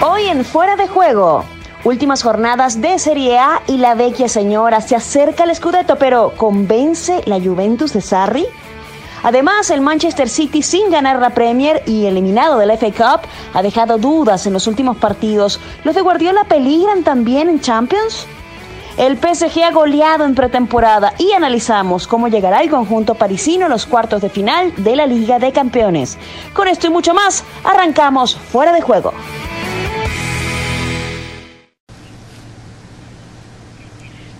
Hoy en Fuera de Juego. Últimas jornadas de Serie A y la vecchia señora se acerca al Scudetto, pero ¿convence la Juventus de Sarri? Además, el Manchester City sin ganar la Premier y eliminado del FA Cup ha dejado dudas en los últimos partidos. ¿Los de Guardiola peligran también en Champions? El PSG ha goleado en pretemporada y analizamos cómo llegará el conjunto parisino a los cuartos de final de la Liga de Campeones. Con esto y mucho más, arrancamos fuera de juego.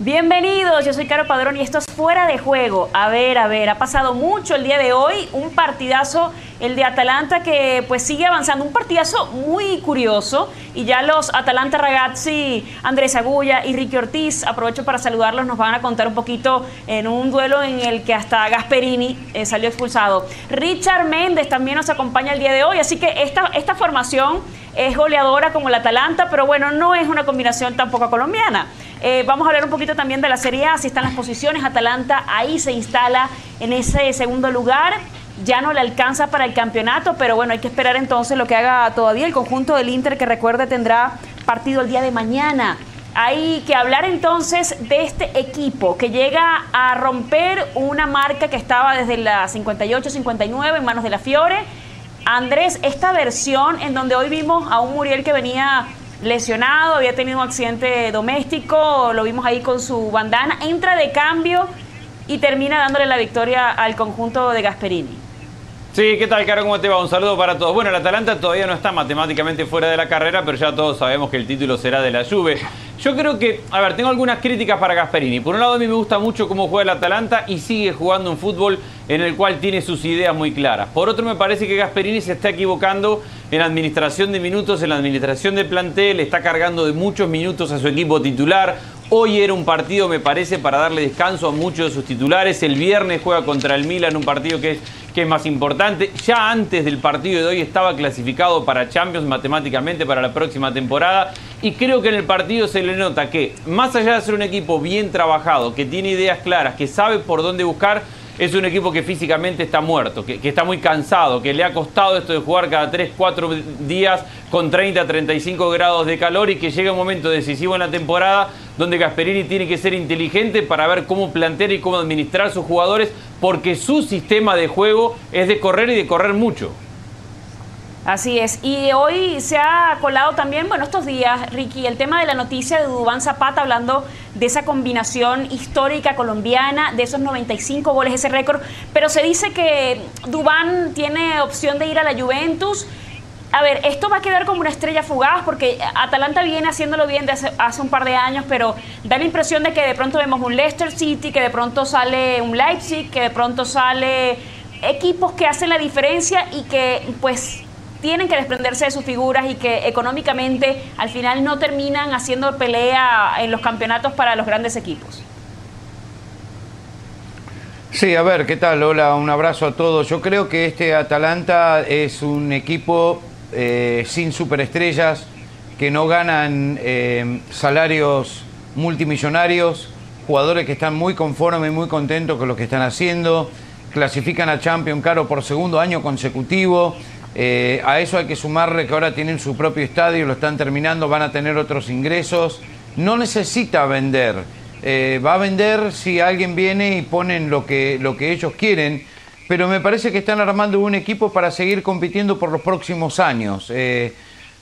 Bienvenidos, yo soy Caro Padrón y esto es Fuera de Juego. A ver, a ver, ha pasado mucho el día de hoy, un partidazo, el de Atalanta que pues sigue avanzando, un partidazo muy curioso y ya los Atalanta ragazzi, Andrés Agulla y Ricky Ortiz, aprovecho para saludarlos, nos van a contar un poquito en un duelo en el que hasta Gasperini eh, salió expulsado. Richard Méndez también nos acompaña el día de hoy, así que esta, esta formación es goleadora como el Atalanta, pero bueno, no es una combinación tampoco colombiana. Eh, vamos a hablar un poquito también de la Serie A, si están las posiciones. Atalanta ahí se instala en ese segundo lugar. Ya no le alcanza para el campeonato, pero bueno, hay que esperar entonces lo que haga todavía el conjunto del Inter, que recuerde tendrá partido el día de mañana. Hay que hablar entonces de este equipo que llega a romper una marca que estaba desde la 58-59 en manos de la Fiore. Andrés, esta versión en donde hoy vimos a un Muriel que venía lesionado, había tenido un accidente doméstico, lo vimos ahí con su bandana, entra de cambio y termina dándole la victoria al conjunto de Gasperini. Sí, ¿qué tal, Caro? ¿Cómo te va? Un saludo para todos. Bueno, el Atalanta todavía no está matemáticamente fuera de la carrera, pero ya todos sabemos que el título será de la Juve. Yo creo que, a ver, tengo algunas críticas para Gasperini. Por un lado, a mí me gusta mucho cómo juega el Atalanta y sigue jugando un fútbol en el cual tiene sus ideas muy claras. Por otro, me parece que Gasperini se está equivocando en administración de minutos, en la administración de plantel, está cargando de muchos minutos a su equipo titular. Hoy era un partido, me parece, para darle descanso a muchos de sus titulares. El viernes juega contra el Milan, un partido que es, que es más importante. Ya antes del partido de hoy estaba clasificado para Champions matemáticamente para la próxima temporada. Y creo que en el partido se le nota que, más allá de ser un equipo bien trabajado, que tiene ideas claras, que sabe por dónde buscar, es un equipo que físicamente está muerto, que, está muy cansado, que le ha costado esto de jugar cada 3, 4 días con 30, 35 grados de calor y que llega un momento decisivo en la temporada donde Gasperini tiene que ser inteligente para ver cómo plantear y cómo administrar sus jugadores, porque su sistema de juego es de correr y de correr mucho. Así es. Y hoy se ha colado también, bueno, estos días, Ricky, el tema de la noticia de Dubán Zapata hablando de esa combinación histórica colombiana, de esos 95 goles, ese récord. Pero se dice que Dubán tiene opción de ir a la Juventus. A ver, esto va a quedar como una estrella fugaz porque Atalanta viene haciéndolo bien desde hace, un par de años, pero da la impresión de que de pronto vemos un Leicester City, que de pronto sale un Leipzig, que de pronto sale equipos que hacen la diferencia y que pues tienen que desprenderse de sus figuras y que económicamente al final no terminan haciendo pelea en los campeonatos para los grandes equipos. Sí, a ver, ¿qué tal? Hola, un abrazo a todos. Yo creo que este Atalanta es un equipo eh, sin superestrellas, que no ganan eh, salarios multimillonarios, jugadores que están muy conformes y muy contentos con lo que están haciendo, clasifican a Champions Caro por segundo año consecutivo. Eh, a eso hay que sumarle que ahora tienen su propio estadio, lo están terminando, van a tener otros ingresos. No necesita vender. Eh, va a vender si alguien viene y ponen lo que, lo que ellos quieren, pero me parece que están armando un equipo para seguir compitiendo por los próximos años. Eh,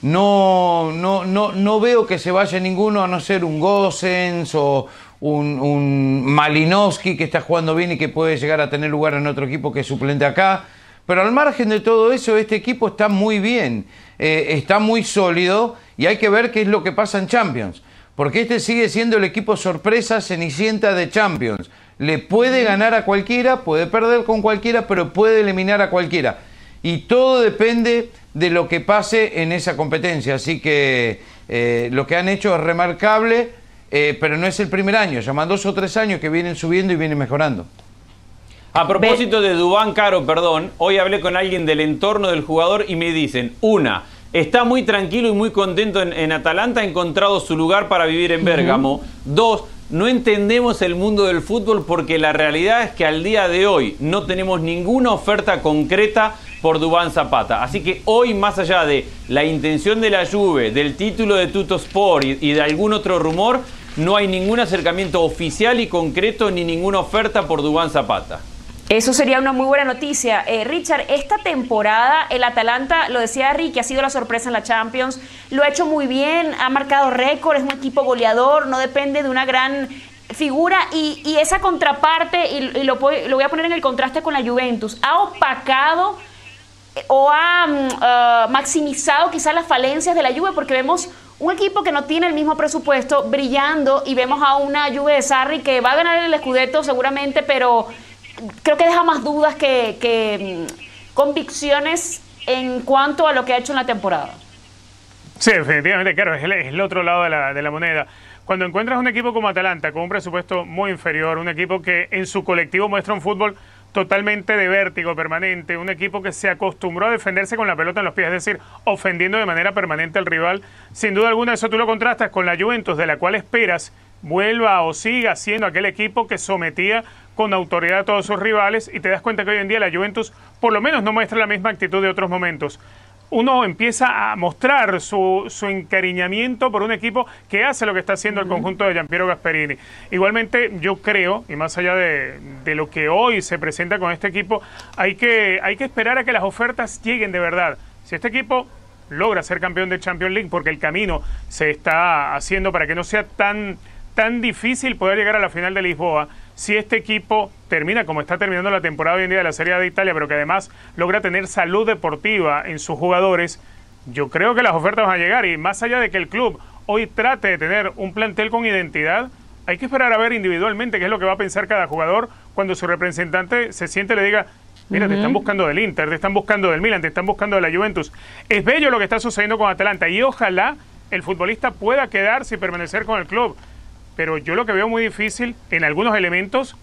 no, no, no, no, veo que se vaya ninguno a no ser un Gossens o un, un Malinowski que está jugando bien y que puede llegar a tener lugar en otro equipo que es suplente acá. Pero al margen de todo eso, este equipo está muy bien, eh, está muy sólido y hay que ver qué es lo que pasa en Champions. Porque este sigue siendo el equipo sorpresa cenicienta de Champions. Le puede ganar a cualquiera, puede perder con cualquiera, pero puede eliminar a cualquiera. Y todo depende de lo que pase en esa competencia. Así que eh, lo que han hecho es remarcable, eh, pero no es el primer año. Llaman dos o tres años que vienen subiendo y vienen mejorando. A propósito de Dubán Caro, perdón, hoy hablé con alguien del entorno del jugador y me dicen, una, está muy tranquilo y muy contento en, Atalanta, ha encontrado su lugar para vivir en Bérgamo. Dos, no entendemos el mundo del fútbol porque la realidad es que al día de hoy no tenemos ninguna oferta concreta por Dubán Zapata. Así que hoy, más allá de la intención de la Juve, del título de Tuto Sport y de algún otro rumor, no hay ningún acercamiento oficial y concreto ni ninguna oferta por Dubán Zapata. Eso sería una muy buena noticia. Eh, Richard, esta temporada el Atalanta, lo decía Ricky, ha sido la sorpresa en la Champions, lo ha hecho muy bien, ha marcado récord, es un equipo goleador, no depende de una gran figura y, esa contraparte, y, lo, voy a poner en el contraste con la Juventus, ha opacado eh, o ha mm, ah, maximizado quizás las falencias de la Juve porque vemos un equipo que no tiene el mismo presupuesto brillando y vemos a una Juve de Sarri que va a ganar el Scudetto seguramente, pero creo que deja más dudas que, mm, convicciones en cuanto a lo que ha hecho en la temporada. Sí, definitivamente, claro, es el, otro lado de la, de la moneda. Cuando encuentras un equipo como Atalanta con un presupuesto muy inferior, un equipo que en su colectivo muestra un fútbol totalmente de vértigo permanente, un equipo que se acostumbró a defenderse con la pelota en los pies, es decir, ofendiendo de manera permanente al rival. Sin duda alguna eso tú lo contrastas con la Juventus, de la cual esperas vuelva o siga siendo aquel equipo que sometía con autoridad a todos sus rivales y te das cuenta que hoy en día la Juventus por lo menos no muestra la misma actitud de otros momentos. Uno empieza a mostrar su, su encariñamiento por un equipo que hace lo que está haciendo el conjunto de Giampiero Gasperini. Igualmente, yo creo, y más allá de, de, lo que hoy se presenta con este equipo, hay que, hay que esperar a que las ofertas lleguen de verdad. Si este equipo logra ser campeón de Champions League, porque el camino se está haciendo para que no sea tan, tan difícil poder llegar a la final de Lisboa, si este equipo termina como está terminando la temporada hoy en día de la Serie A de Italia, pero que además logra tener salud deportiva en sus jugadores, yo creo que las ofertas van a llegar. Y más allá de que el club hoy trate de tener un plantel con identidad, hay que esperar a ver individualmente qué es lo que va a pensar cada jugador cuando su representante se siente y le diga, mira, te están buscando del Inter, te están buscando del Milan, te están buscando de la Juventus. Es bello lo que está sucediendo con Atalanta y ojalá el futbolista pueda quedarse y permanecer con el club pero yo lo que veo muy difícil en algunos elementos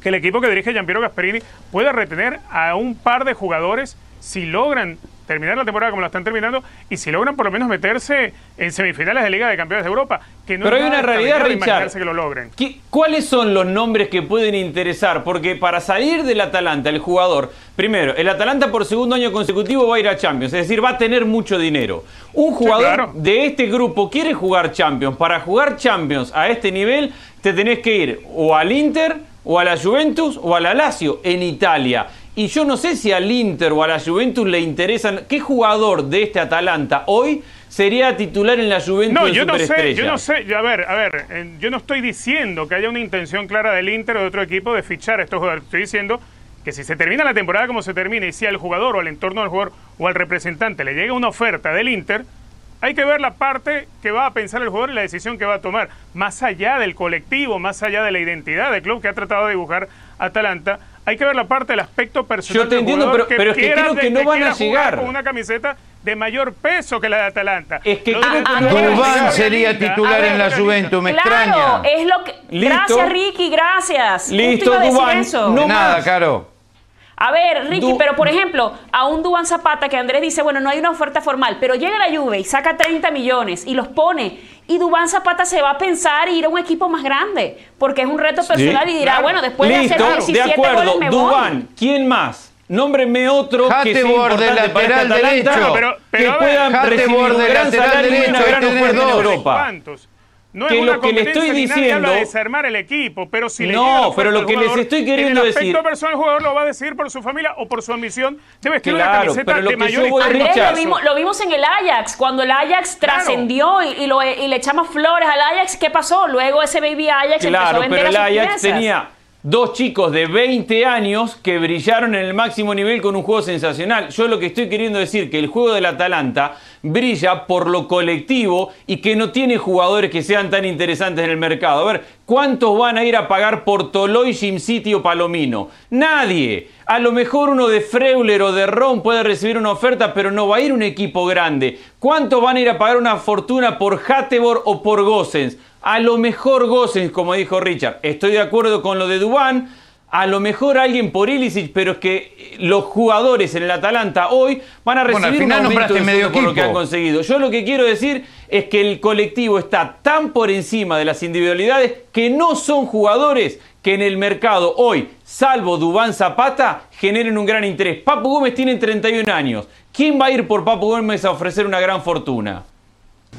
que el equipo que dirige Giampiero Gasperini pueda retener a un par de jugadores si logran terminar la temporada como la están terminando y si logran por lo menos meterse en semifinales de Liga de Campeones de Europa. Que no Pero hay una realidad, Richard. Que lo logren. ¿Cuáles son los nombres que pueden interesar? Porque para salir del Atalanta, el jugador, primero, el Atalanta por segundo año consecutivo va a ir a Champions, es decir, va a tener mucho dinero. Un jugador de este grupo quiere jugar Champions. Para jugar Champions a este nivel, te tenés que ir o al Inter, o a la Juventus, o a la Lazio en Italia. Y yo no sé si al Inter o a la Juventus le interesan. ¿Qué jugador de este Atalanta hoy sería titular en la Juventus? No, yo no sé, yo no sé. A ver, a ver, yo no estoy diciendo que haya una intención clara del Inter o de otro equipo de fichar a estos jugadores. Estoy diciendo que si se termina la temporada como se termina y si al jugador o al entorno del jugador o al representante le llega una oferta del Inter, hay que ver la parte que va a pensar el jugador y la decisión que va a tomar, más allá del colectivo, más allá de la identidad del club que ha tratado de dibujar Atalanta, hay que ver la parte del aspecto personal. Yo te entiendo, pero, pero es que creo que no van a llegar. Con una camiseta de mayor peso que la de Atalanta. Es que Dubán sería titular en la Juventus, me claro, es lo que. Gracias, Ricky, gracias. Listo, Dubán. No nada, Caro. A ver, Ricky, pero por ejemplo, a un Dubán Zapata que Andrés dice, bueno, no hay una oferta formal, pero llega la Juve y saca 30 millones y los pone y Dubán Zapata se va a pensar ir a un equipo más grande, porque es un reto personal y dirá, bueno, después de hacer 17 de acuerdo, goles me Dubán, ¿quién más? Nómbreme otro que sea importante de lateral para derecho. pero, pero, que puedan recibir un gran salario y una gran oferta en Europa. ¿Cuántos? No que es lo que le estoy diciendo. de desarmar el equipo, pero si no, pero lo que les estoy queriendo decir. El aspecto personal del jugador lo va a decidir por su familia o por su ambición de vestir una camiseta pero lo de mayor lo, vimos, lo vimos en el Ajax, cuando el Ajax trascendió y, lo, y, le echamos flores al Ajax, ¿qué pasó? Luego ese baby Ajax claro, empezó a vender pero el a Ajax tenía dos chicos de 20 años que brillaron en el máximo nivel con un juego sensacional. Yo lo que estoy queriendo decir que el juego del Atalanta brilla por lo colectivo y que no tiene jugadores que sean tan interesantes en el mercado. A ver, ¿cuántos van a ir a pagar por Toloy, Jim City o Palomino? Nadie. A lo mejor uno de Freuler o de Ron puede recibir una oferta, pero no va a ir un equipo grande. ¿Cuántos van a ir a pagar una fortuna por Hatebor o por Gossens? A lo mejor Gosens, como dijo Richard. Estoy de acuerdo con lo de Dubán. A lo mejor alguien por Ilicic, pero es que los jugadores en el Atalanta hoy van a recibir un aumento medio por lo que han conseguido. Yo lo que quiero decir es que el colectivo está tan por encima de las individualidades que no son jugadores que en el mercado hoy, salvo Dubán Zapata, generen un gran interés. Papu Gómez tiene 31 años. ¿Quién va a ir por Papu Gómez a ofrecer una gran fortuna?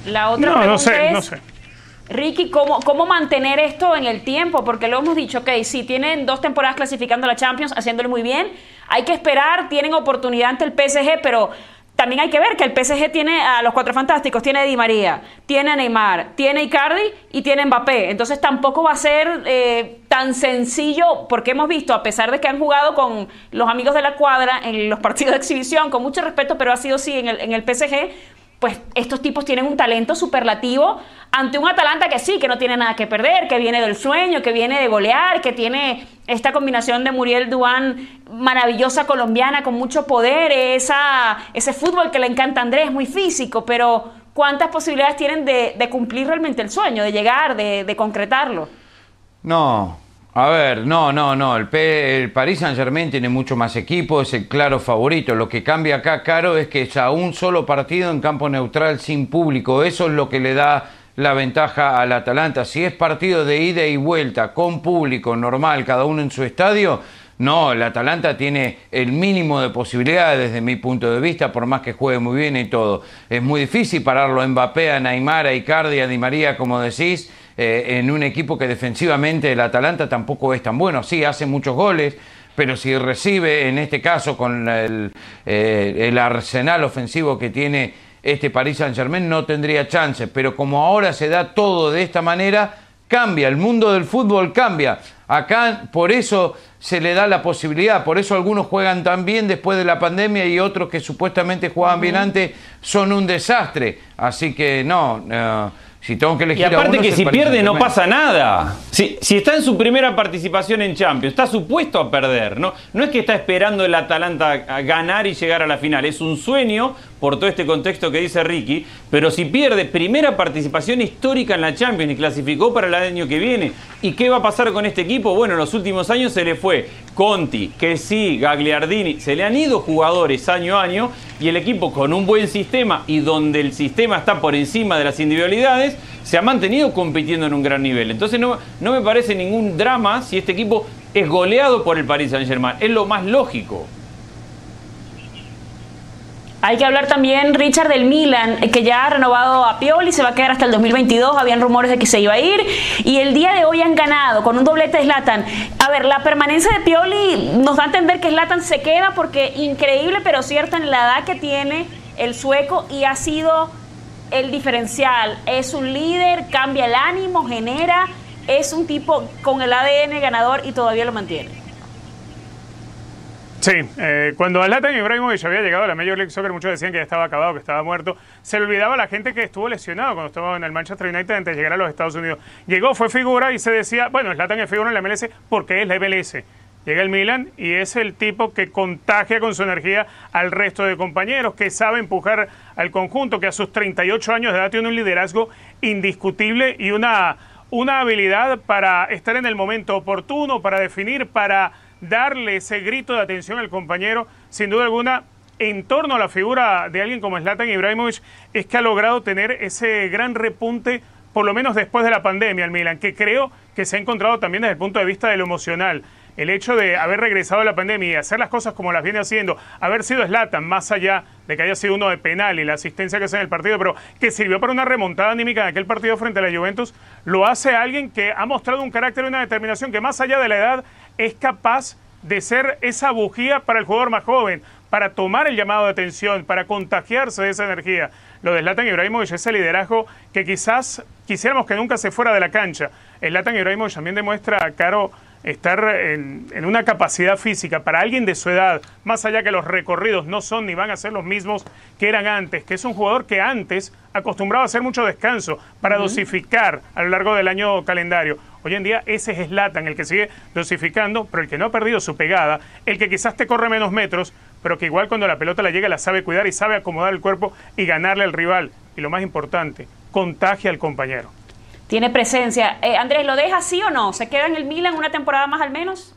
La otra No, pregunta no sé, es, no sé. Ricky, ¿cómo, ¿cómo mantener esto en el tiempo? Porque lo hemos dicho, ok, si tienen dos temporadas clasificando a la Champions, haciéndolo muy bien, hay que esperar, tienen oportunidad ante el PSG, pero también hay que ver que el PSG tiene a los cuatro fantásticos, tiene a Di María, tiene a Neymar, tiene a Icardi y tiene a Mbappé. Entonces tampoco va a ser eh, tan sencillo, porque hemos visto, a pesar de que han jugado con los amigos de la cuadra en los partidos de exhibición, con mucho respeto, pero ha sido sí en el, en el PSG, pues estos tipos tienen un talento superlativo ante un Atalanta que sí, que no tiene nada que perder, que viene del sueño, que viene de golear, que tiene esta combinación de Muriel Duán maravillosa colombiana con mucho poder, esa, ese fútbol que le encanta a Andrés, muy físico, pero ¿cuántas posibilidades tienen de, cumplir realmente el sueño, de llegar, de, de concretarlo? No, a ver, no, no, no. El, P- el Paris Saint Germain tiene mucho más equipo, es el claro favorito. Lo que cambia acá, Caro, es que es a un solo partido en campo neutral sin público. Eso es lo que le da la ventaja al Atalanta. Si es partido de ida y vuelta, con público normal, cada uno en su estadio, no, el Atalanta tiene el mínimo de posibilidades desde mi punto de vista, por más que juegue muy bien y todo. Es muy difícil pararlo a Mbappé, a Neymar, a Icardi, a Di María, como decís, eh, en un equipo que defensivamente el Atalanta tampoco es tan bueno. Sí, hace muchos goles, pero si recibe, en este caso, con el, eh, el arsenal ofensivo que tiene este Paris Saint Germain, no tendría chance. Pero como ahora se da todo de esta manera, cambia, el mundo del fútbol cambia. Acá por eso se le da la posibilidad, por eso algunos juegan tan bien después de la pandemia y otros que supuestamente jugaban bien antes son un desastre. Así que no, si tengo que Y elegir a aparte uno, que si pierde no pasa nada. Si, si está en su primera participación en Champions, está supuesto a perder. ¿no? no es que está esperando el Atalanta a ganar y llegar a la final. Es un sueño por todo este contexto que dice Ricky. Pero si pierde primera participación histórica en la Champions y clasificó para el año que viene. ¿Y qué va a pasar con este equipo? Bueno, en los últimos años se le fue Conti, sí, Gagliardini. Se le han ido jugadores año a año. Y el equipo con un buen sistema y donde el sistema está por encima de las individualidades se ha mantenido compitiendo en un gran nivel. Entonces no, no me parece ningún drama si este equipo es goleado por el Paris Saint Germain. Es lo más lógico. Hay que hablar también, Richard, del Milan, que ya ha renovado a Pioli, se va a quedar hasta el 2022, habían rumores de que se iba a ir, y el día de hoy han ganado con un doblete de Zlatan. A ver, la permanencia de Pioli nos da a entender que Zlatan se queda porque increíble, pero cierto en la edad que tiene el sueco y ha sido el diferencial. Es un líder, cambia el ánimo, genera, es un tipo con el ADN ganador y todavía lo mantiene. Sí, eh, cuando Zlatan Ibrahimovic había llegado a la Major League Soccer, muchos decían que ya estaba acabado, que estaba muerto. Se le olvidaba la gente que estuvo lesionado cuando estaba en el Manchester United antes de llegar a los Estados Unidos. Llegó, fue figura y se decía, bueno, Zlatan es figura en la MLS porque es la MLS. Llega el Milan y es el tipo que contagia con su energía al resto de compañeros, que sabe empujar al conjunto, que a sus 38 años de edad tiene un liderazgo indiscutible y una, una habilidad para estar en el momento oportuno, para definir, para darle ese grito de atención al compañero, sin duda alguna, en torno a la figura de alguien como Zlatan Ibrahimovic, es que ha logrado tener ese gran repunte, por lo menos después de la pandemia, al Milan, que creo que se ha encontrado también desde el punto de vista de lo emocional. El hecho de haber regresado a la pandemia y hacer las cosas como las viene haciendo, haber sido Zlatan, más allá de que haya sido uno de penal y la asistencia que hace en el partido, pero que sirvió para una remontada anímica en aquel partido frente a la Juventus, lo hace alguien que ha mostrado un carácter y una determinación que más allá de la edad es capaz de ser esa bujía para el jugador más joven, para tomar el llamado de atención, para contagiarse de esa energía. Lo de Zlatan Ibrahimovic, ese liderazgo que quizás quisiéramos que nunca se fuera de la cancha. El Zlatan Ibrahimovic también demuestra, Caro, estar en, en, una capacidad física para alguien de su edad, más allá que los recorridos no son ni van a ser los mismos que eran antes, que es un jugador que antes acostumbraba a hacer mucho descanso para uh -huh. dosificar a lo largo del año calendario. Hoy en día ese es Zlatan, el que sigue dosificando, pero el que no ha perdido su pegada, el que quizás te corre menos metros, pero que igual cuando la pelota la llega la sabe cuidar y sabe acomodar el cuerpo y ganarle al rival. Y lo más importante, contagia al compañero. Tiene presencia. Eh, Andrés, ¿lo deja sí o no? ¿Se queda en el Milan una temporada más al menos?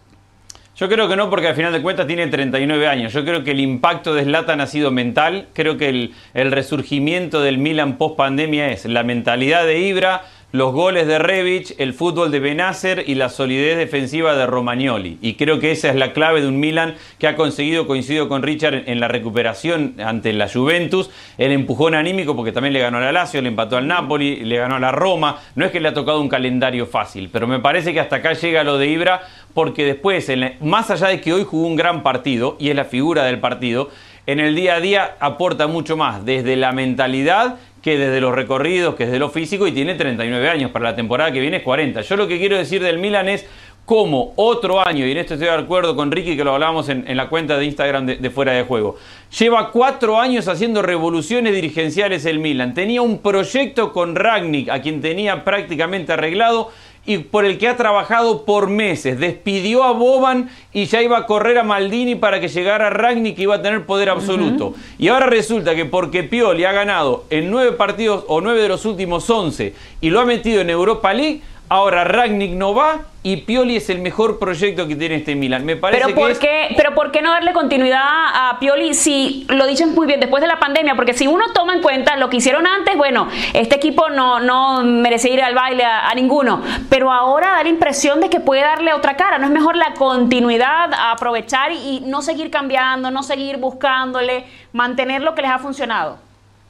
Yo creo que no, porque al final de cuentas tiene 39 años. Yo creo que el impacto de Zlatan ha sido mental. Creo que el, el resurgimiento del Milan post pandemia es la mentalidad de Ibra, los goles de Rebic, el fútbol de Benacer y la solidez defensiva de Romagnoli. Y creo que esa es la clave de un Milan que ha conseguido, coincido con Richard, en la recuperación ante la Juventus, el empujón anímico porque también le ganó a la Lazio, le empató al Napoli, le ganó a la Roma. No es que le ha tocado un calendario fácil, pero me parece que hasta acá llega lo de Ibra porque después, más allá de que hoy jugó un gran partido y es la figura del partido, en el día a día aporta mucho más desde la mentalidad que desde los recorridos, que desde lo físico y tiene 39 años, para la temporada que viene es 40. Yo lo que quiero decir del Milan es cómo otro año, y en esto estoy de acuerdo con Ricky que lo hablábamos en, la cuenta de Instagram de, de, Fuera de Juego, lleva cuatro años haciendo revoluciones dirigenciales el Milan. Tenía un proyecto con Ragnick, a quien tenía prácticamente arreglado, y por el que ha trabajado por meses. Despidió a Boban y ya iba a correr a Maldini para que llegara Ragni que iba a tener poder absoluto. Y ahora resulta que porque Pioli ha ganado en nueve partidos o nueve de los últimos once y lo ha metido en Europa League, Ahora Ragnick no va y Pioli es el mejor proyecto que tiene este Milan. Me parece pero por que qué, pero ¿por qué no darle continuidad a Pioli si lo dicen muy bien después de la pandemia? Porque si uno toma en cuenta lo que hicieron antes, bueno, este equipo no, no merece ir al baile a, ninguno. Pero ahora da la impresión de que puede darle otra cara. ¿No es mejor la continuidad, aprovechar y no seguir cambiando, no seguir buscándole, mantener lo que les ha funcionado?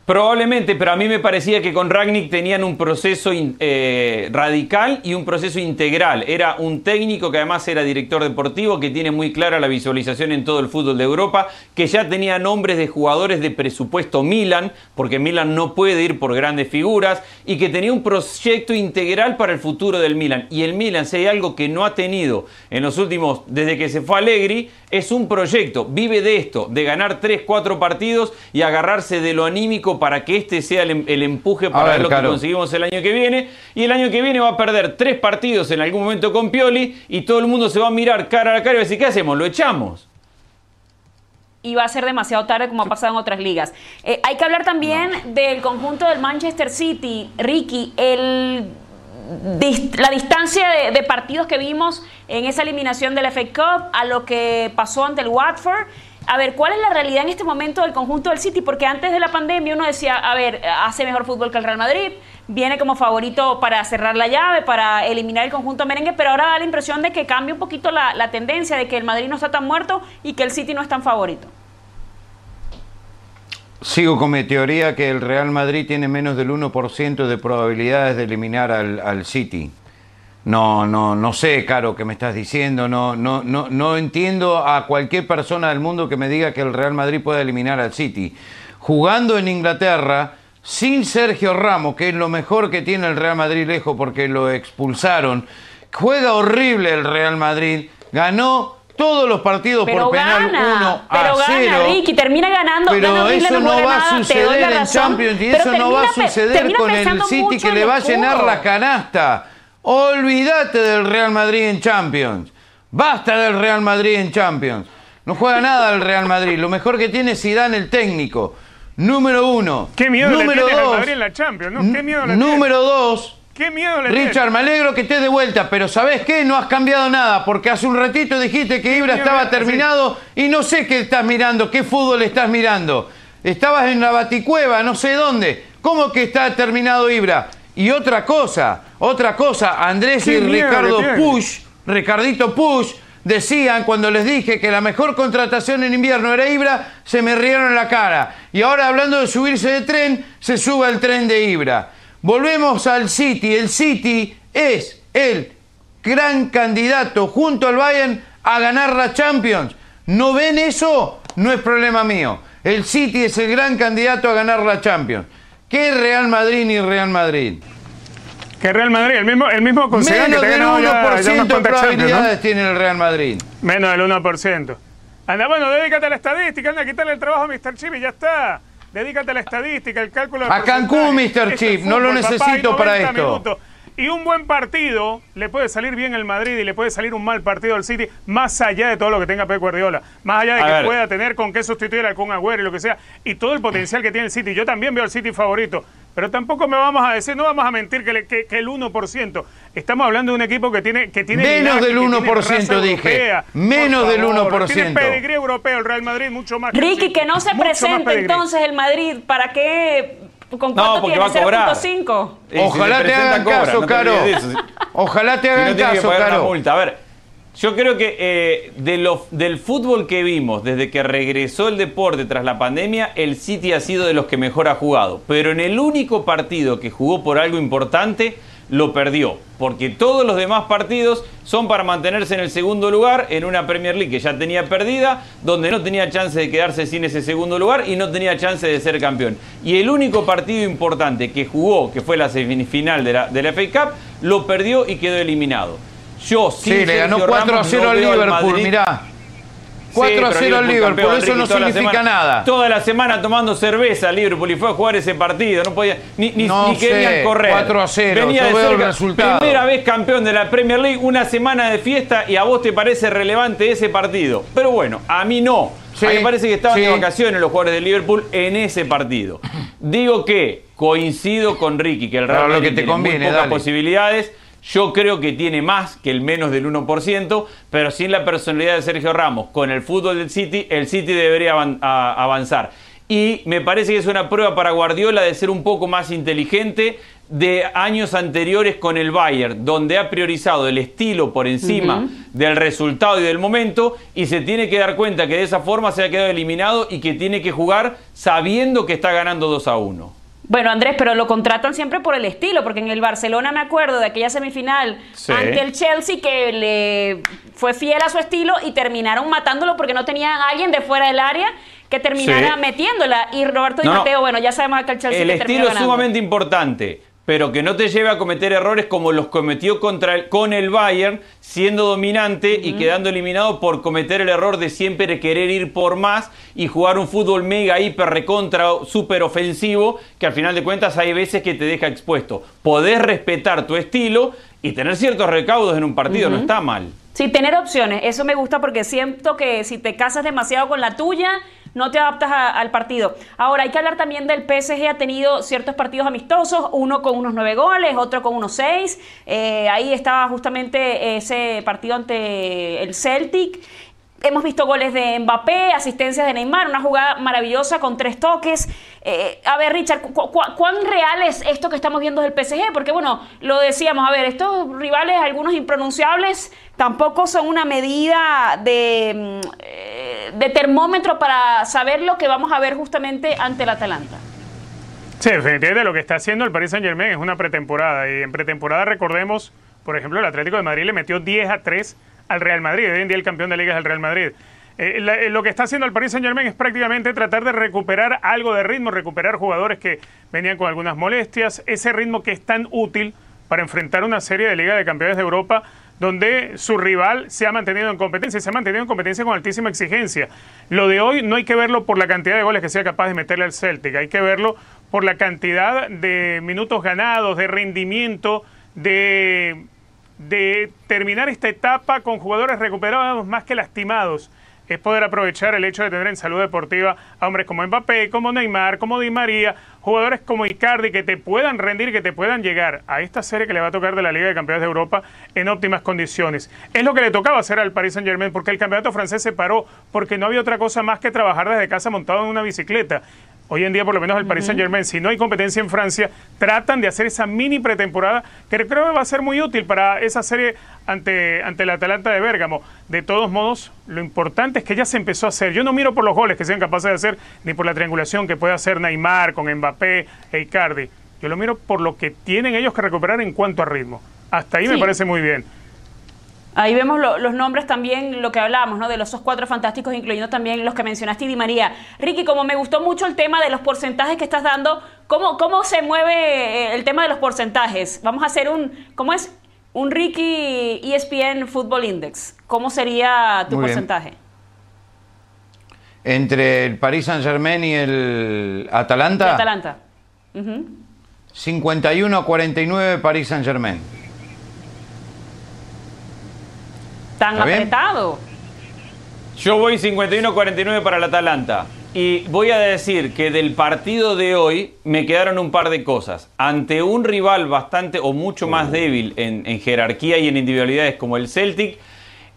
Probablemente, pero a mí me parecía que con Ragnick tenían un proceso eh, radical y un proceso integral. Era un técnico que además era director deportivo, que tiene muy clara la visualización en todo el fútbol de Europa, que ya tenía nombres de jugadores de presupuesto Milan, porque Milan no puede ir por grandes figuras, y que tenía un proyecto integral para el futuro del Milan. Y el Milan, si hay algo que no ha tenido en los últimos, desde que se fue Allegri, es un proyecto, vive de esto, de ganar 3, 4 partidos y agarrarse de lo anímico para que este sea el, empuje para lo que conseguimos el año que viene. Y el año que viene va a perder tres partidos en algún momento con Pioli y todo el mundo se va a mirar cara a cara y va a decir, ¿qué hacemos? ¿Lo echamos? y va a ser demasiado tarde como ha pasado en otras ligas. Eh, hay que hablar también del conjunto del Manchester City, Ricky, el, la distancia de, de, partidos que vimos en esa eliminación del FA Cup a lo que pasó ante el Watford a ver, ¿cuál es la realidad en este momento del conjunto del City? Porque antes de la pandemia uno decía, a ver, hace mejor fútbol que el Real Madrid, viene como favorito para cerrar la llave, para eliminar el conjunto merengue, pero ahora da la impresión de que cambia un poquito la, tendencia, de que el Madrid no está tan muerto y que el City no es tan favorito. Sigo con mi teoría que el Real Madrid tiene menos del 1% de probabilidades de eliminar al, al City. No, no, no sé, Caro, qué me estás diciendo. No, no, no, no entiendo a cualquier persona del mundo que me diga que el Real Madrid puede eliminar al City. Jugando en Inglaterra, sin Sergio Ramos, que es lo mejor que tiene el Real Madrid lejos porque lo expulsaron. Juega horrible el Real Madrid. Ganó todos los partidos por penal 1 a 0. Ricky, termina ganando. Pero eso no va a suceder en Champions y eso no va a suceder con el City que le va a llenar la canasta. Olvídate del Real Madrid en Champions. Basta del Real Madrid en Champions. No juega nada el Real Madrid. Lo mejor que tiene es Zidane el técnico. Número uno. Qué miedo número le dos, Madrid en la Champions, ¿no? Qué miedo le Número dos. Qué miedo le Richard, me alegro que estés de vuelta, pero ¿sabes qué? No has cambiado nada, porque hace un ratito dijiste que Ibra estaba terminado y no sé qué estás mirando, qué fútbol estás mirando. Estabas en la baticueva, no sé dónde. ¿Cómo que está terminado Ibra? Y otra cosa, otra cosa, Andrés y Ricardo Push, Ricardito Push, decían cuando les dije que la mejor contratación en invierno era Ibra, se me rieron en la cara. Y ahora hablando de subirse de tren, se sube al tren de Ibra. Volvemos al City. El City es el gran candidato junto al Bayern a ganar la Champions. ¿No ven eso? No es problema mío. El City es el gran candidato a ganar la Champions. ¿Qué Real Madrid ni Real Madrid? ¿Qué Real Madrid? El mismo, el mismo Menos que del 1% de probabilidades tiene el Real Madrid. Menos del 1%. Anda, bueno, dedícate a la estadística, anda, quítale el trabajo a Mr. Chip y ya está. Dedícate a la estadística, el cálculo de A Cancún, Mr. Chip, no lo necesito para esto. Y un buen partido le puede salir bien el Madrid y le puede salir un mal partido al City, más allá de todo lo que tenga Pep Guardiola, más allá de que pueda tener con qué sustituir al Kun Agüero y lo que sea, y todo el potencial que tiene el City. Yo también veo al City favorito, pero tampoco me vamos a decir, no vamos a mentir que, que, el 1%. Estamos hablando de un equipo que tiene que tiene menos del 1% dije. menos del 1%. Tiene pedigrí europeo el Real Madrid mucho más. Ricky, que no se presente entonces el Madrid, ¿para qué ¿Con cuánto No, porque tiene? va a cobrar. 0.5. Y si Ojalá te hagan cobra, caso, no te Caro. Ojalá te Si no hagan que caso, una Caro. multa. A ver, yo creo que eh, de lo- del fútbol que vimos desde que regresó el deporte tras la pandemia, el City ha sido de los que mejor ha jugado. Pero en el único partido que jugó por algo importante, lo perdió. Porque todos los demás partidos son para mantenerse en el segundo lugar en una Premier League que ya tenía perdida, donde no tenía chance de quedarse sin ese segundo lugar y no tenía chance de ser campeón. Y el único partido importante que jugó, que fue la semifinal de la, de la FA Cup, lo perdió y quedó eliminado. Yo Sí, le ganó Sergio 4 a Ramos, 0 no al Liverpool, Madrid- mirá. Sí, 4 a pero 0 al Liverpool, campeón, eso no Ricky, significa semana- nada. Toda la semana tomando cerveza Liverpool y fue a jugar ese partido, no podía ni, ni, No ni querían correr. 4 a 0, Venía de veo el resultado. Primera vez campeón de la Premier League, una semana de fiesta y a vos te parece relevante ese partido. Pero bueno, a mí no. Sí, a mí me parece que estaban sí. de vacaciones los jugadores de Liverpool en ese partido. Digo que coincido con Ricky que el Real Claro, lo Madrid que te tiene conviene, muy pocas dale. posibilidades. Yo creo que tiene más que el menos del 1%, pero sin la personalidad de Sergio Ramos, con el fútbol del City, el City debería avanzar. Y me parece que es una prueba para Guardiola de ser un poco más inteligente de años anteriores con el Bayern, donde ha priorizado el estilo por encima del resultado y del momento, y se tiene que dar cuenta que de esa forma se ha quedado eliminado y que tiene que jugar sabiendo que está ganando 2 a 1. Bueno, Andrés, pero lo contratan siempre por el estilo, porque en el Barcelona me acuerdo de aquella semifinal Sí. ante el Chelsea que le fue fiel a su estilo y terminaron matándolo porque no tenían a alguien de fuera del área que terminara Sí. metiéndola. Y Roberto Di No, no. Mateo, bueno, ya sabemos que el Chelsea El estilo es sumamente importante, pero que no te lleve a cometer errores como los cometió contra el- con el Bayern, siendo dominante y quedando eliminado por cometer el error de siempre querer ir por más y jugar un fútbol mega, hiper, recontra, súper ofensivo, que al final de cuentas hay veces que te deja expuesto. Podés respetar tu estilo y tener ciertos recaudos en un partido, no está mal. Sí, tener opciones, eso me gusta porque siento que si te casas demasiado con la tuya, no te adaptas a- al partido. Ahora, hay que hablar también del PSG, ha tenido ciertos partidos amistosos, uno con unos nueve goles, otro con unos seis. Eh, ahí estaba justamente ese partido ante el Celtic. Hemos visto goles de Mbappé, asistencias de Neymar, una jugada maravillosa con tres toques. Eh, a ver, Richard, cu- cu- ¿cuán real es esto que estamos viendo del PSG? Porque, bueno, lo decíamos, a ver, estos rivales, algunos impronunciables, tampoco son una medida de, mm, de termómetro para saber lo que vamos a ver justamente ante el Atalanta. Sí, definitivamente lo que está haciendo el Paris Saint Germain es una pretemporada. Y en pretemporada recordemos, por ejemplo, el Atlético de Madrid le metió 10 a 3 al Real Madrid. Hoy en día el campeón de liga es el Real Madrid. Eh, eh, lo que está haciendo el Paris Saint Germain es prácticamente tratar de recuperar algo de ritmo, recuperar jugadores que venían con algunas molestias, ese ritmo que es tan útil para enfrentar una serie de Liga de Campeones de Europa donde su rival se ha mantenido en competencia, se ha mantenido en competencia con altísima exigencia. Lo de hoy no hay que verlo por la cantidad de goles que sea capaz de meterle al Celtic, hay que verlo por la cantidad de minutos ganados, de rendimiento, de, de terminar esta etapa con jugadores recuperados más que lastimados es poder aprovechar el hecho de tener en salud deportiva a hombres como Mbappé, como Neymar, como Di María, jugadores como Icardi que te puedan rendir, que te puedan llegar a esta serie que le va a tocar de la Liga de Campeones de Europa en óptimas condiciones. Es lo que le tocaba hacer al Paris Saint Germain porque el campeonato francés se paró porque no había otra cosa más que trabajar desde casa montado en una bicicleta. Hoy en día, por lo menos el Paris Saint Germain, si no hay competencia en Francia, tratan de hacer esa mini pretemporada que creo que va a ser muy útil para esa serie ante, ante el Atalanta de Bérgamo. De todos modos, lo importante es que ya se empezó a hacer. Yo no miro por los goles que sean capaces de hacer, ni por la triangulación que puede hacer Neymar con Mbappé e Icardi. Yo lo miro por lo que tienen ellos que recuperar en cuanto a ritmo. Hasta ahí me parece muy bien. Ahí vemos lo- los nombres también, lo que hablábamos, ¿no? De los esos cuatro fantásticos, incluyendo también los que mencionaste, Di María. Ricky, como me gustó mucho el tema de los porcentajes que estás dando, ¿cómo, cómo se mueve eh, el tema de los porcentajes? Vamos a hacer un, ¿cómo es? Un Ricky ESPN Football Index. ¿Cómo sería tu Muy bien. porcentaje? Entre el Paris Saint Germain y el Atalanta, Atalanta. Ujú. 51 a 49 Paris Saint Germain. Tan apretado. Yo voy 51-49 para el Atalanta. Y voy a decir que del partido de hoy me quedaron un par de cosas. Ante un rival bastante o mucho más débil en, en jerarquía y en individualidades como el Celtic,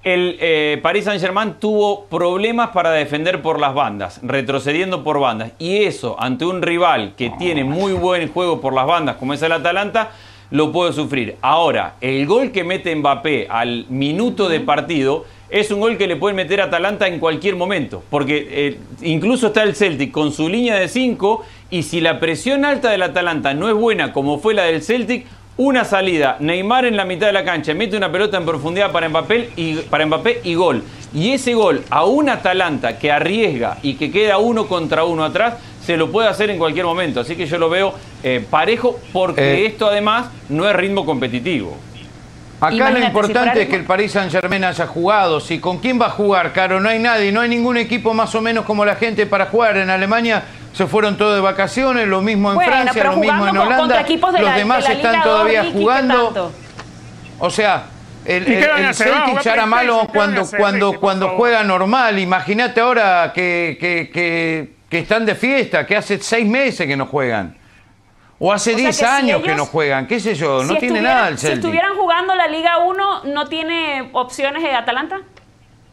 el eh, Paris Saint-Germain tuvo problemas para defender por las bandas, retrocediendo por bandas. Y eso, ante un rival que tiene muy buen juego por las bandas, como es el Atalanta, lo puede sufrir. Ahora, el gol que mete Mbappé al minuto de partido es un gol que le puede meter a Atalanta en cualquier momento. Porque eh, incluso está el Celtic con su línea de 5 y si la presión alta del Atalanta no es buena como fue la del Celtic, una salida, Neymar en la mitad de la cancha, mete una pelota en profundidad para Mbappé y, para Mbappé y gol. Y ese gol a un Atalanta que arriesga y que queda uno contra uno atrás, se lo puede hacer en cualquier momento. Así que yo lo veo eh, parejo porque eh. esto además no es ritmo competitivo. Acá lo importante es que el Paris Saint Germain haya jugado. Si con quién va a jugar, Caro, no hay nadie, no hay ningún equipo más o menos como la gente para jugar. En Alemania se fueron todos de vacaciones, lo mismo en Francia, lo mismo en Holanda. los demás están todavía jugando. O sea, el, el, Celtic ya era malo cuando, cuando, cuando juega normal. Imagínate ahora que, que, que, están de fiesta, que hace seis meses que no juegan. O hace 10 años que no juegan, qué sé yo, no tiene nada el Celtic. Si estuvieran jugando la Liga 1, ¿no tiene opciones de Atalanta?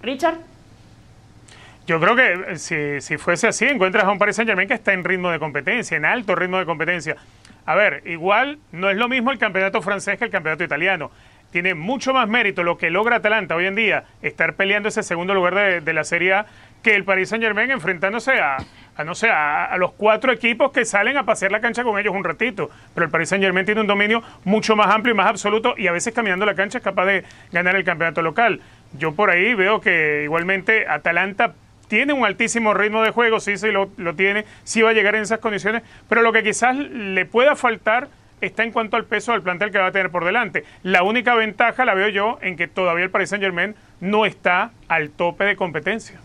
Richard. Yo creo que eh, si, fuese así, encuentras a un Paris Saint Germain que está en ritmo de competencia, en alto ritmo de competencia. A ver, igual no es lo mismo el campeonato francés que el campeonato italiano. Tiene mucho más mérito lo que logra Atalanta hoy en día, estar peleando ese segundo lugar de, la Serie A, que el Paris Saint Germain enfrentándose a, a no sé, a, los cuatro equipos que salen a pasear la cancha con ellos un ratito. Pero el Paris Saint Germain tiene un dominio mucho más amplio y más absoluto y a veces caminando la cancha es capaz de ganar el campeonato local. Yo por ahí veo que igualmente Atalanta tiene un altísimo ritmo de juego, sí, sí lo, lo tiene, sí va a llegar en esas condiciones, pero lo que quizás le pueda faltar está en cuanto al peso del plantel que va a tener por delante. La única ventaja la veo yo en que todavía el Paris Saint Germain no está al tope de competencia.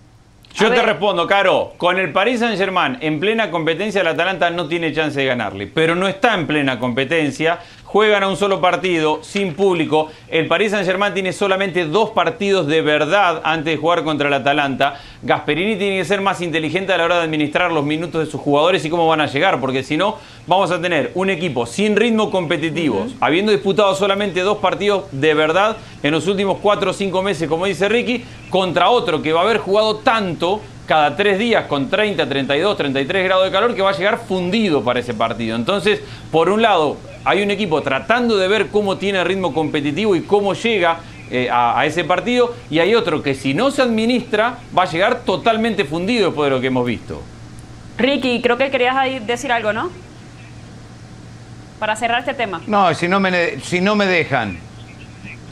Yo te respondo, Caro, con el Paris Saint Germain en plena competencia, el Atalanta no tiene chance de ganarle, pero no está en plena competencia juegan a un solo partido, sin público. El Paris Saint-Germain tiene solamente dos partidos de verdad antes de jugar contra el Atalanta. Gasperini tiene que ser más inteligente a la hora de administrar los minutos de sus jugadores y cómo van a llegar, porque si no, vamos a tener un equipo sin ritmo competitivo, habiendo disputado solamente dos partidos de verdad en los últimos cuatro o cinco meses, como dice Ricky, contra otro que va a haber jugado tanto cada tres días con 30, 32, 33 grados de calor que va a llegar fundido para ese partido. Entonces, por un lado, hay un equipo tratando de ver cómo tiene ritmo competitivo y cómo llega eh, a, ese partido, y hay otro que si no se administra va a llegar totalmente fundido después de lo que hemos visto. Ricky, creo que querías decir algo, ¿no? Para cerrar este tema. No, si no me, si no me dejan.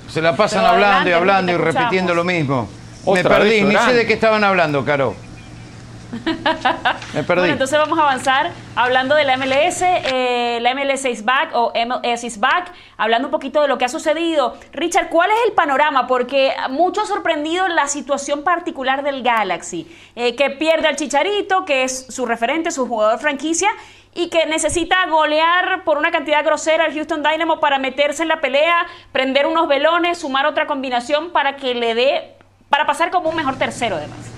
Se la pasan hablando y hablando y repitiendo lo mismo. me perdí, ni sé de qué estaban hablando, Caro. Bueno, entonces vamos a avanzar hablando de la MLS. Eh, la MLS is back o MLS is back, hablando un poquito de lo que ha sucedido. Richard, ¿cuál es el panorama? Porque mucho ha sorprendido la situación particular del Galaxy, eh, que pierde al Chicharito, que es su referente, su jugador franquicia, y que necesita golear por una cantidad grosera al Houston Dynamo para meterse en la pelea, prender unos velones, sumar otra combinación para que le dé, para pasar como un mejor tercero además.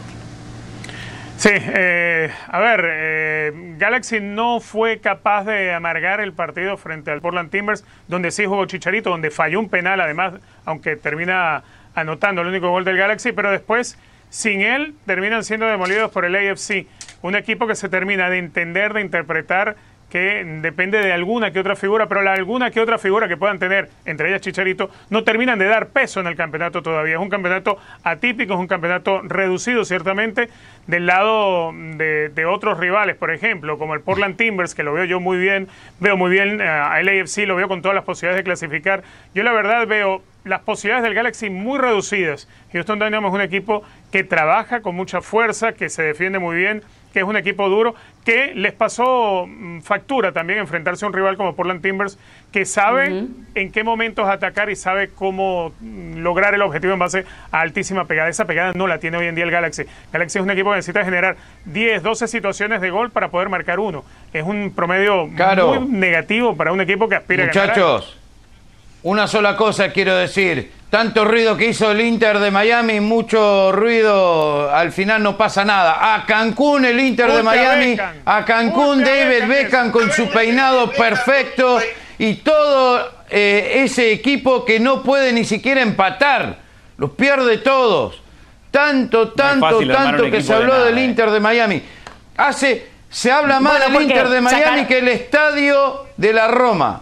Sí, eh, a ver, eh, Galaxy no fue capaz de amargar el partido frente al Portland Timbers, donde sí jugó Chicharito, donde falló un penal además, aunque termina anotando el único gol del Galaxy, pero después, sin él, terminan siendo demolidos por el AFC, un equipo que se termina de entender, de interpretar que depende de alguna que otra figura, pero la alguna que otra figura que puedan tener, entre ellas Chicharito, no terminan de dar peso en el campeonato todavía. Es un campeonato atípico, es un campeonato reducido ciertamente del lado de, otros rivales, por ejemplo, como el Portland Timbers, que lo veo yo muy bien, veo muy bien eh, a LAFC, lo veo con todas las posibilidades de clasificar. Yo la verdad veo las posibilidades del Galaxy muy reducidas. Houston Dynamo es un equipo que trabaja con mucha fuerza, que se defiende muy bien, que es un equipo duro, que les pasó mm, factura también enfrentarse a un rival como Portland Timbers, que sabe en qué momentos atacar y sabe cómo mm, lograr el objetivo en base a altísima pegada. Esa pegada no la tiene hoy en día el Galaxy. Galaxy es un equipo que necesita generar 10, 12 situaciones de gol para poder marcar uno. Es un promedio muy negativo para un equipo que aspira a ganar. Muchachos, una sola cosa quiero decir tanto ruido que hizo el Inter de Miami, mucho ruido, al final no pasa nada. A Cancún el Inter de Miami, a Cancún David Beckham con su peinado perfecto y todo eh, ese equipo que no puede ni siquiera empatar. los pierde todos. Tanto, tanto, tanto que se de habló nada, del eh. Inter de Miami. Hace, se habla más Bueno, del Inter de Miami sacar- que el estadio de la Roma.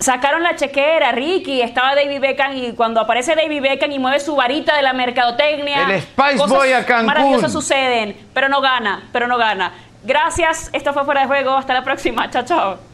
Sacaron la chequera, Ricky, estaba David Beckham y cuando aparece David Beckham y mueve su varita de la mercadotecnia, El Spice cosas Boy a Cancún. maravillosas suceden, pero no gana, pero no gana. Gracias, esto fue Fuera de Juego, hasta la próxima, chao, chao.